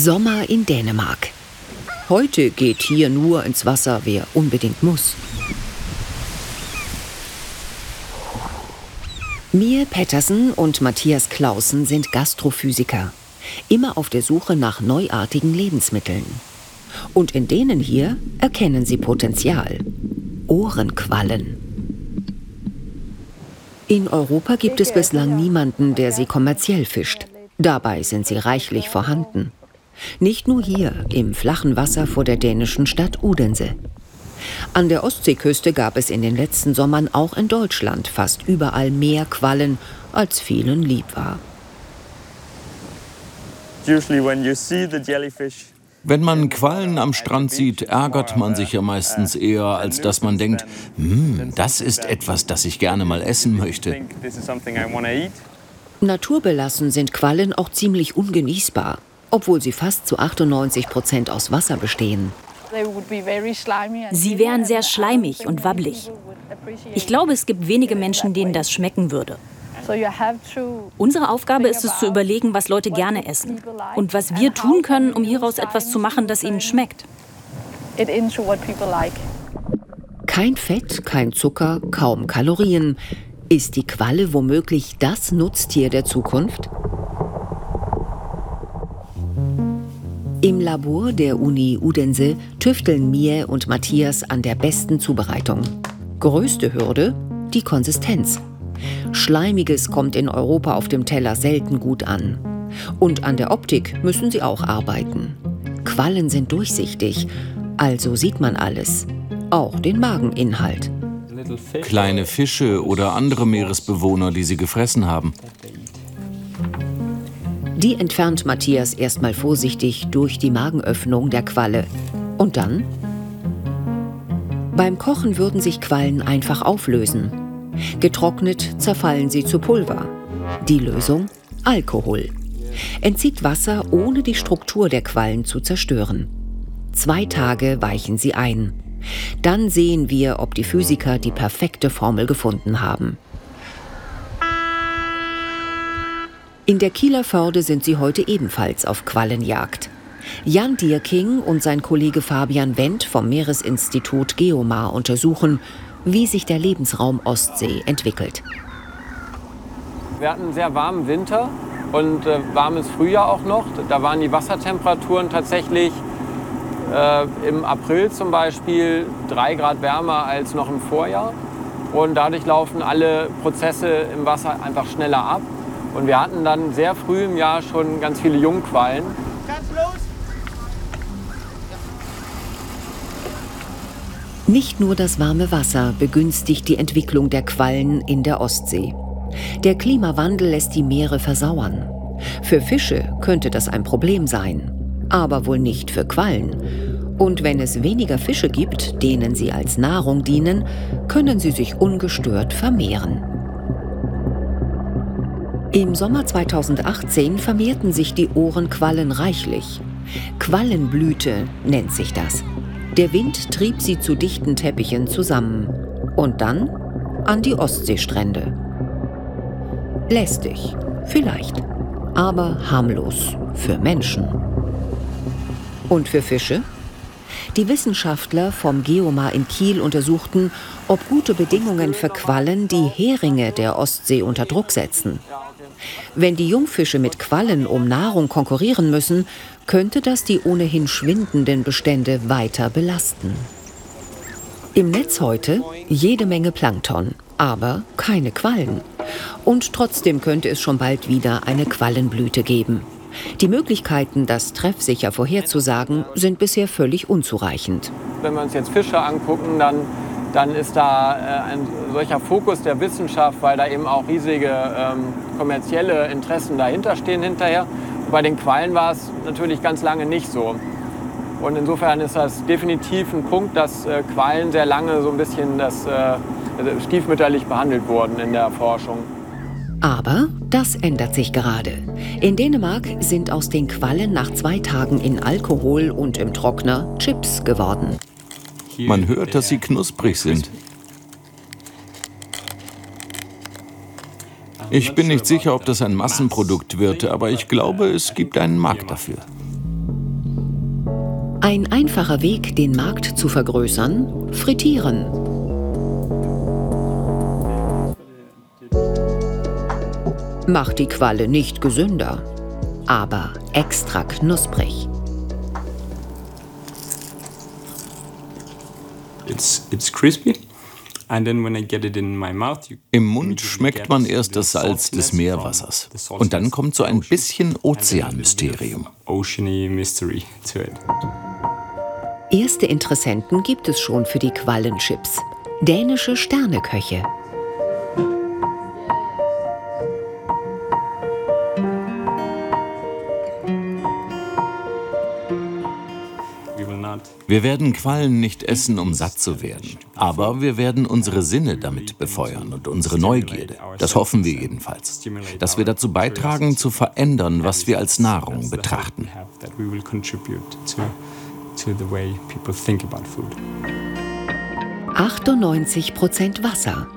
Sommer in Dänemark. Heute geht hier nur ins Wasser, wer unbedingt muss. Mie Pettersen und Matthias Clausen sind Gastrophysiker, immer auf der Suche nach neuartigen Lebensmitteln. Und in denen hier erkennen sie Potenzial. Ohrenquallen. In Europa gibt es bislang niemanden, der sie kommerziell fischt. Dabei sind sie reichlich vorhanden. Nicht nur hier, im flachen Wasser vor der dänischen Stadt Udense. An der Ostseeküste gab es in den letzten Sommern auch in Deutschland fast überall mehr Quallen, als vielen lieb war. Wenn man Quallen am Strand sieht, ärgert man sich ja meistens eher, als dass man denkt, hm, das ist etwas, das ich gerne mal essen möchte. Naturbelassen sind Quallen auch ziemlich ungenießbar, obwohl sie fast zu 98 Prozent aus Wasser bestehen. Sie wären sehr schleimig und wabbelig. Ich glaube, es gibt wenige Menschen, denen das schmecken würde. Unsere Aufgabe ist es zu überlegen, was Leute gerne essen und was wir tun können, um hieraus etwas zu machen, das ihnen schmeckt. Kein Fett, kein Zucker, kaum Kalorien. Ist die Qualle womöglich das Nutztier der Zukunft? Labor der Uni Udense tüfteln Mie und Matthias an der besten Zubereitung. Größte Hürde? Die Konsistenz. Schleimiges kommt in Europa auf dem Teller selten gut an. Und an der Optik müssen sie auch arbeiten. Quallen sind durchsichtig, also sieht man alles, auch den Mageninhalt. Kleine Fische oder andere Meeresbewohner, die sie gefressen haben. Die entfernt Matthias erstmal vorsichtig durch die Magenöffnung der Qualle. Und dann? Beim Kochen würden sich Quallen einfach auflösen. Getrocknet zerfallen sie zu Pulver. Die Lösung? Alkohol. Entzieht Wasser, ohne die Struktur der Quallen zu zerstören. Zwei Tage weichen sie ein. Dann sehen wir, ob die Physiker die perfekte Formel gefunden haben. In der Kieler Förde sind sie heute ebenfalls auf Quallenjagd. Jan Dierking und sein Kollege Fabian Wendt vom Meeresinstitut Geomar untersuchen, wie sich der Lebensraum Ostsee entwickelt. Wir hatten einen sehr warmen Winter und äh, warmes Frühjahr auch noch. Da waren die Wassertemperaturen tatsächlich äh, im April zum Beispiel drei Grad wärmer als noch im Vorjahr. Und dadurch laufen alle Prozesse im Wasser einfach schneller ab. Und wir hatten dann sehr früh im Jahr schon ganz viele Jungquallen. Nicht nur das warme Wasser begünstigt die Entwicklung der Quallen in der Ostsee. Der Klimawandel lässt die Meere versauern. Für Fische könnte das ein Problem sein, aber wohl nicht für Quallen. Und wenn es weniger Fische gibt, denen sie als Nahrung dienen, können sie sich ungestört vermehren. Im Sommer 2018 vermehrten sich die Ohrenquallen reichlich. Quallenblüte nennt sich das. Der Wind trieb sie zu dichten Teppichen zusammen und dann an die Ostseestrände. Lästig, vielleicht, aber harmlos für Menschen. Und für Fische? Die Wissenschaftler vom Geomar in Kiel untersuchten, ob gute Bedingungen für Quallen die Heringe der Ostsee unter Druck setzen. Wenn die Jungfische mit Quallen um Nahrung konkurrieren müssen, könnte das die ohnehin schwindenden Bestände weiter belasten. Im Netz heute jede Menge Plankton, aber keine Quallen. Und trotzdem könnte es schon bald wieder eine Quallenblüte geben. Die Möglichkeiten, das treffsicher vorherzusagen, sind bisher völlig unzureichend. Wenn wir uns jetzt Fische angucken, dann dann ist da äh, ein solcher Fokus der Wissenschaft, weil da eben auch riesige ähm, kommerzielle Interessen dahinter stehen hinterher. Bei den Quallen war es natürlich ganz lange nicht so. Und insofern ist das definitiv ein Punkt, dass äh, Quallen sehr lange so ein bisschen das, äh, also stiefmütterlich behandelt wurden in der Forschung. Aber das ändert sich gerade. In Dänemark sind aus den Quallen nach zwei Tagen in Alkohol und im Trockner Chips geworden. Man hört, dass sie knusprig sind. Ich bin nicht sicher, ob das ein Massenprodukt wird, aber ich glaube, es gibt einen Markt dafür. Ein einfacher Weg, den Markt zu vergrößern? Frittieren. Macht die Qualle nicht gesünder, aber extra knusprig. It's, it's crispy. Im Mund schmeckt man erst das Salz des Meerwassers. Und dann kommt so ein bisschen Ozeanmysterium. Erste Interessenten gibt es schon für die Quallenchips. Dänische Sterneköche. Wir werden Quallen nicht essen, um satt zu werden. Aber wir werden unsere Sinne damit befeuern und unsere Neugierde. Das hoffen wir jedenfalls. Dass wir dazu beitragen, zu verändern, was wir als Nahrung betrachten. 98 Prozent Wasser.